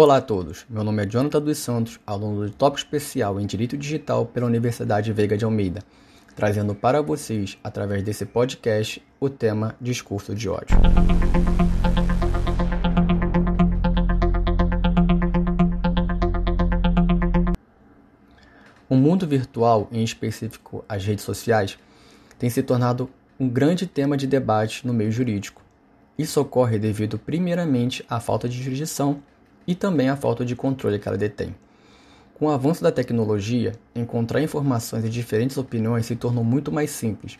Olá a todos, meu nome é Jonathan dos Santos, aluno do Top Especial em Direito Digital pela Universidade Veiga de Almeida, trazendo para vocês, através desse podcast, o tema Discurso de ódio. O mundo virtual, em específico as redes sociais, tem se tornado um grande tema de debate no meio jurídico. Isso ocorre devido, primeiramente, à falta de jurisdição e também a falta de controle que ela detém. Com o avanço da tecnologia, encontrar informações e diferentes opiniões se tornou muito mais simples.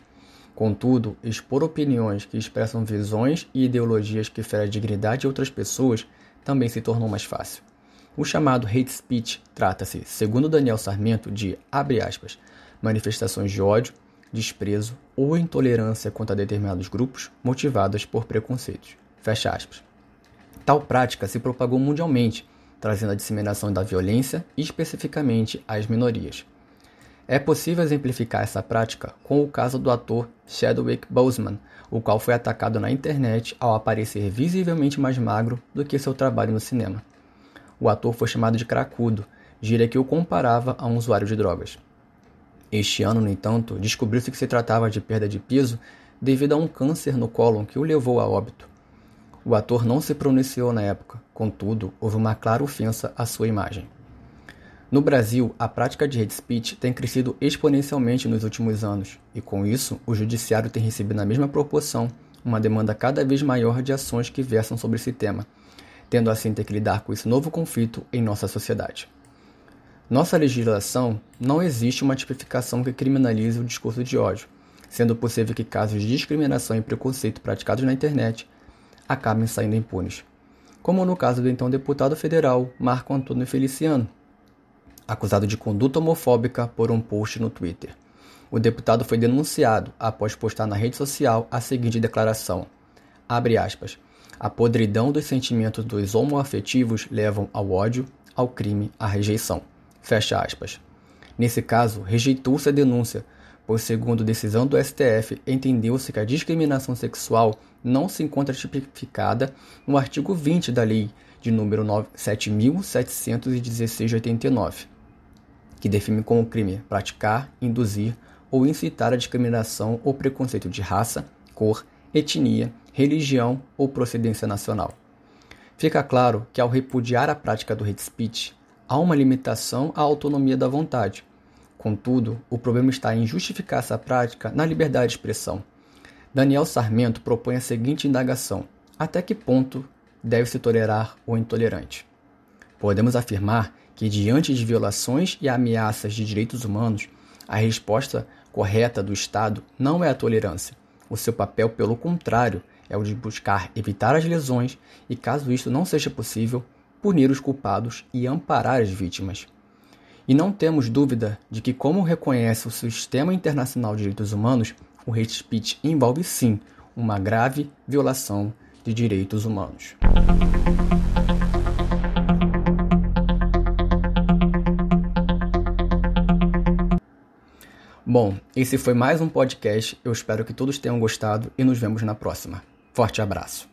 Contudo, expor opiniões que expressam visões e ideologias que ferem a dignidade de outras pessoas também se tornou mais fácil. O chamado hate speech trata-se, segundo Daniel Sarmento, de, abre aspas, manifestações de ódio, desprezo ou intolerância contra determinados grupos motivadas por preconceitos. Fecha aspas. Tal prática se propagou mundialmente, trazendo a disseminação da violência, especificamente às minorias. É possível exemplificar essa prática com o caso do ator Chadwick Boseman, o qual foi atacado na internet ao aparecer visivelmente mais magro do que seu trabalho no cinema. O ator foi chamado de cracudo, gíria que o comparava a um usuário de drogas. Este ano, no entanto, descobriu-se que se tratava de perda de peso devido a um câncer no cólon que o levou a óbito. O ator não se pronunciou na época, contudo, houve uma clara ofensa à sua imagem. No Brasil, a prática de hate speech tem crescido exponencialmente nos últimos anos, e com isso, o judiciário tem recebido na mesma proporção uma demanda cada vez maior de ações que versam sobre esse tema, tendo assim ter que lidar com esse novo conflito em nossa sociedade. Nossa legislação não existe uma tipificação que criminalize o discurso de ódio, sendo possível que casos de discriminação e preconceito praticados na internet acabem saindo impunes. Como no caso do então deputado federal Marco Antônio Feliciano, acusado de conduta homofóbica por um post no Twitter. O deputado foi denunciado após postar na rede social a seguinte declaração: aspas. A podridão dos sentimentos dos homoafetivos levam ao ódio, ao crime, à rejeição. Fecha aspas. Nesse caso, rejeitou-se a denúncia, pois, segundo decisão do STF, entendeu-se que a discriminação sexual não se encontra tipificada no artigo 20 da Lei de número 7.716 de 89, que define como crime praticar, induzir ou incitar a discriminação ou preconceito de raça, cor, etnia, religião ou procedência nacional. Fica claro que ao repudiar a prática do hate speech, há uma limitação à autonomia da vontade, Contudo, o problema está em justificar essa prática na liberdade de expressão. Daniel Sarmento propõe a seguinte indagação: até que ponto deve-se tolerar o intolerante? Podemos afirmar que, diante de violações e ameaças de direitos humanos, a resposta correta do Estado não é a tolerância. O seu papel, pelo contrário, é o de buscar evitar as lesões e, caso isto não seja possível, punir os culpados e amparar as vítimas. E não temos dúvida de que, como reconhece o Sistema Internacional de Direitos Humanos, o hate speech envolve sim uma grave violação de direitos humanos. Bom, esse foi mais um podcast. Eu espero que todos tenham gostado e nos vemos na próxima. Forte abraço.